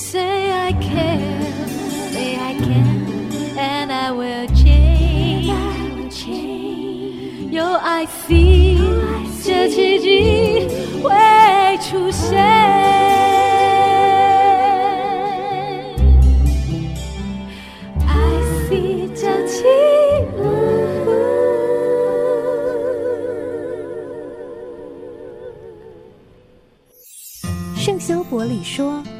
Say I can, say I can, and I will change. 有爱 feel，这奇迹会出现。圣修伯里说：“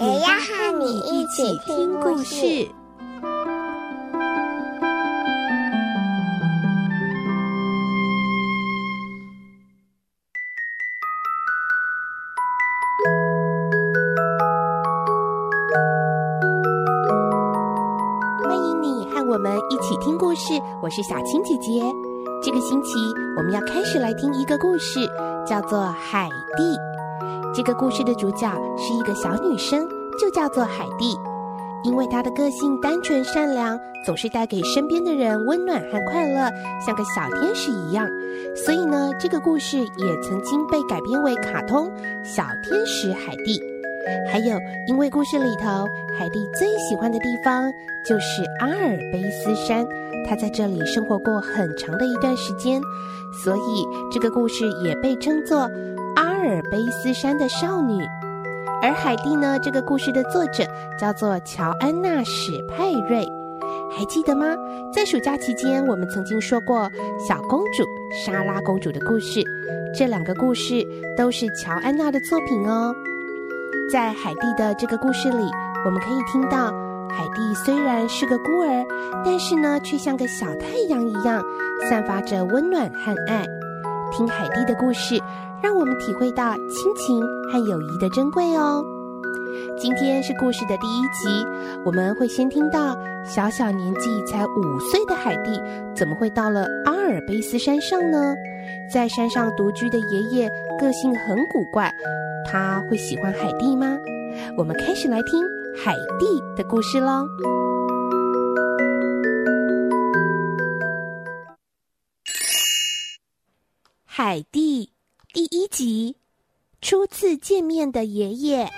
也要和你一起听故事。欢迎你和我们一起听故事，我是小青姐姐。这个星期我们要开始来听一个故事，叫做《海蒂》。这个故事的主角是一个小女生，就叫做海蒂。因为她的个性单纯善良，总是带给身边的人温暖和快乐，像个小天使一样。所以呢，这个故事也曾经被改编为卡通《小天使海蒂》。还有，因为故事里头海蒂最喜欢的地方就是阿尔卑斯山，她在这里生活过很长的一段时间，所以这个故事也被称作。阿尔卑斯山的少女，而海蒂呢？这个故事的作者叫做乔安娜·史派瑞，还记得吗？在暑假期间，我们曾经说过小公主莎拉公主的故事，这两个故事都是乔安娜的作品哦。在海蒂的这个故事里，我们可以听到海蒂虽然是个孤儿，但是呢，却像个小太阳一样，散发着温暖和爱。听海蒂的故事。让我们体会到亲情和友谊的珍贵哦。今天是故事的第一集，我们会先听到小小年纪才五岁的海蒂怎么会到了阿尔卑斯山上呢？在山上独居的爷爷个性很古怪，他会喜欢海蒂吗？我们开始来听海蒂的故事喽。海蒂。第一集，初次见面的爷爷。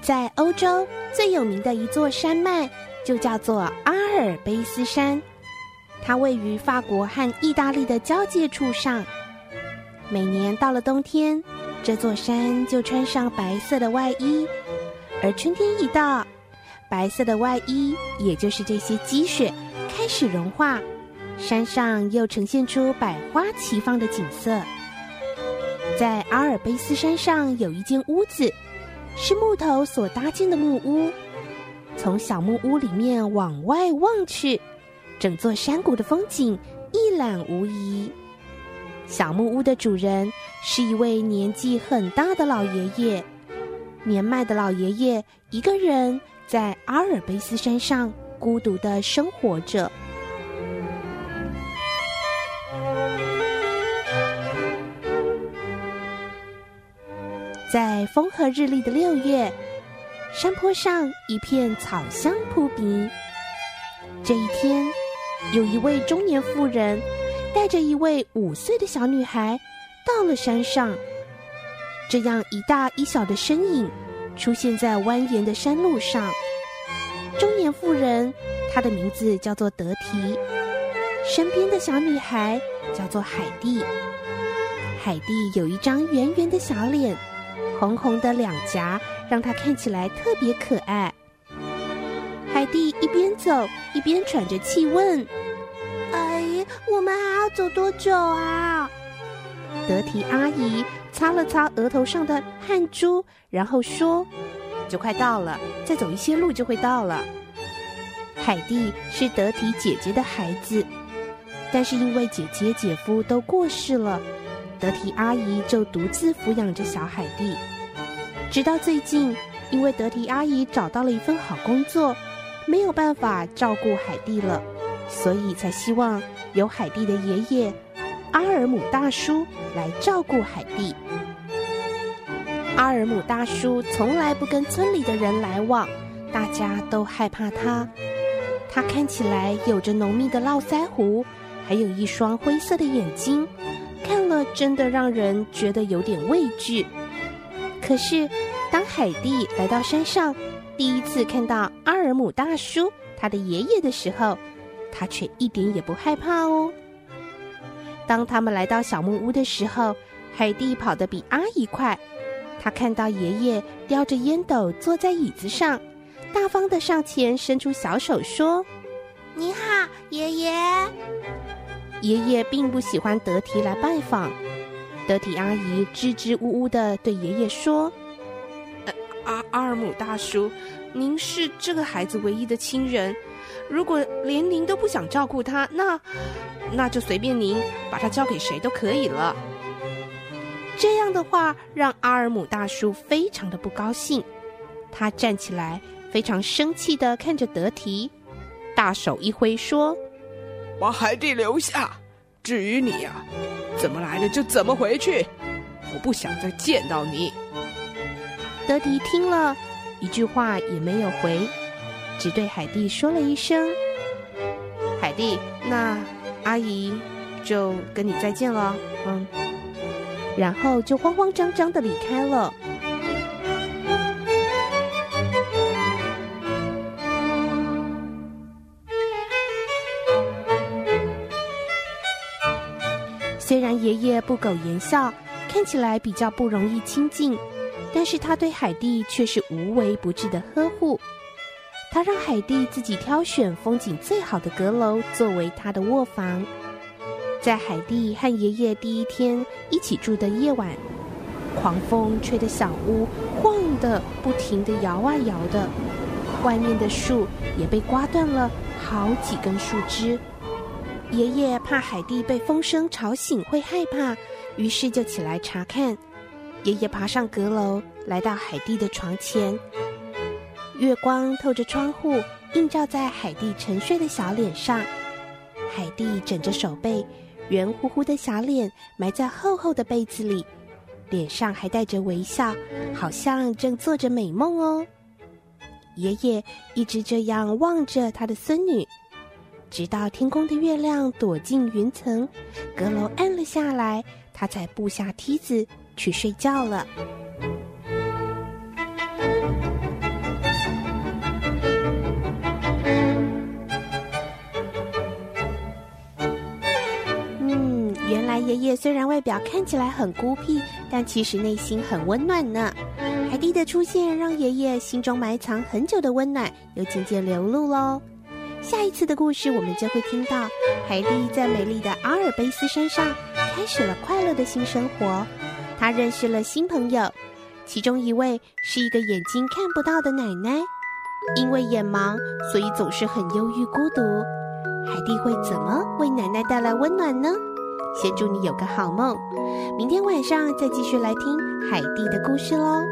在欧洲最有名的一座山脉，就叫做阿尔卑斯山。它位于法国和意大利的交界处上。每年到了冬天，这座山就穿上白色的外衣。而春天一到，白色的外衣，也就是这些积雪，开始融化，山上又呈现出百花齐放的景色。在阿尔卑斯山上有一间屋子，是木头所搭建的木屋。从小木屋里面往外望去，整座山谷的风景一览无遗。小木屋的主人是一位年纪很大的老爷爷。年迈的老爷爷一个人在阿尔卑斯山上孤独的生活着。在风和日丽的六月，山坡上一片草香扑鼻。这一天，有一位中年妇人带着一位五岁的小女孩到了山上。这样一大一小的身影出现在蜿蜒的山路上。中年妇人，她的名字叫做德提，身边的小女孩叫做海蒂。海蒂有一张圆圆的小脸，红红的两颊让她看起来特别可爱。海蒂一边走一边喘着气问：“阿姨，我们还要走多久啊？”德提阿姨。擦了擦额头上的汗珠，然后说：“就快到了，再走一些路就会到了。”海蒂是德提姐姐的孩子，但是因为姐姐、姐夫都过世了，德提阿姨就独自抚养着小海蒂。直到最近，因为德提阿姨找到了一份好工作，没有办法照顾海蒂了，所以才希望由海蒂的爷爷阿尔姆大叔来照顾海蒂。阿尔姆大叔从来不跟村里的人来往，大家都害怕他。他看起来有着浓密的络腮胡，还有一双灰色的眼睛，看了真的让人觉得有点畏惧。可是，当海蒂来到山上，第一次看到阿尔姆大叔他的爷爷的时候，他却一点也不害怕哦。当他们来到小木屋的时候，海蒂跑得比阿姨快。他看到爷爷叼着烟斗坐在椅子上。大方的上前伸出小手说：“你好，爷爷。”爷爷并不喜欢德提来拜访。德提阿姨支支吾吾的对爷爷说：“呃，阿阿尔姆大叔，您是这个孩子唯一的亲人，如果连您都不想照顾他，那那就随便您把他交给谁都可以了。”这样的话让阿尔姆大叔非常的不高兴，他站起来。非常生气地看着德提，大手一挥说：“把海蒂留下。至于你呀，怎么来的就怎么回去。我不想再见到你。”德迪听了一句话也没有回，只对海蒂说了一声：“海蒂，那阿姨就跟你再见了。”嗯，然后就慌慌张张的离开了。虽然爷爷不苟言笑，看起来比较不容易亲近，但是他对海蒂却是无微不至的呵护。他让海蒂自己挑选风景最好的阁楼作为他的卧房。在海蒂和爷爷第一天一起住的夜晚，狂风吹得小屋晃得不停地摇啊摇的，外面的树也被刮断了好几根树枝。爷爷怕海蒂被风声吵醒会害怕，于是就起来查看。爷爷爬上阁楼，来到海蒂的床前。月光透着窗户，映照在海蒂沉睡的小脸上。海蒂枕着手背，圆乎乎的小脸埋在厚厚的被子里，脸上还带着微笑，好像正做着美梦哦。爷爷一直这样望着他的孙女。直到天空的月亮躲进云层，阁楼暗了下来，他才步下梯子去睡觉了。来爷爷虽然外表看起来很孤僻，但其实内心很温暖呢。海蒂的出现让爷爷心中埋藏很久的温暖又渐渐流露喽。下一次的故事，我们就会听到海蒂在美丽的阿尔卑斯山上开始了快乐的新生活。她认识了新朋友，其中一位是一个眼睛看不到的奶奶。因为眼盲，所以总是很忧郁孤独。海蒂会怎么为奶奶带来温暖呢？先祝你有个好梦，明天晚上再继续来听海蒂的故事喽。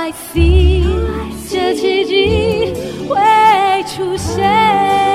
I see，这奇迹会出现。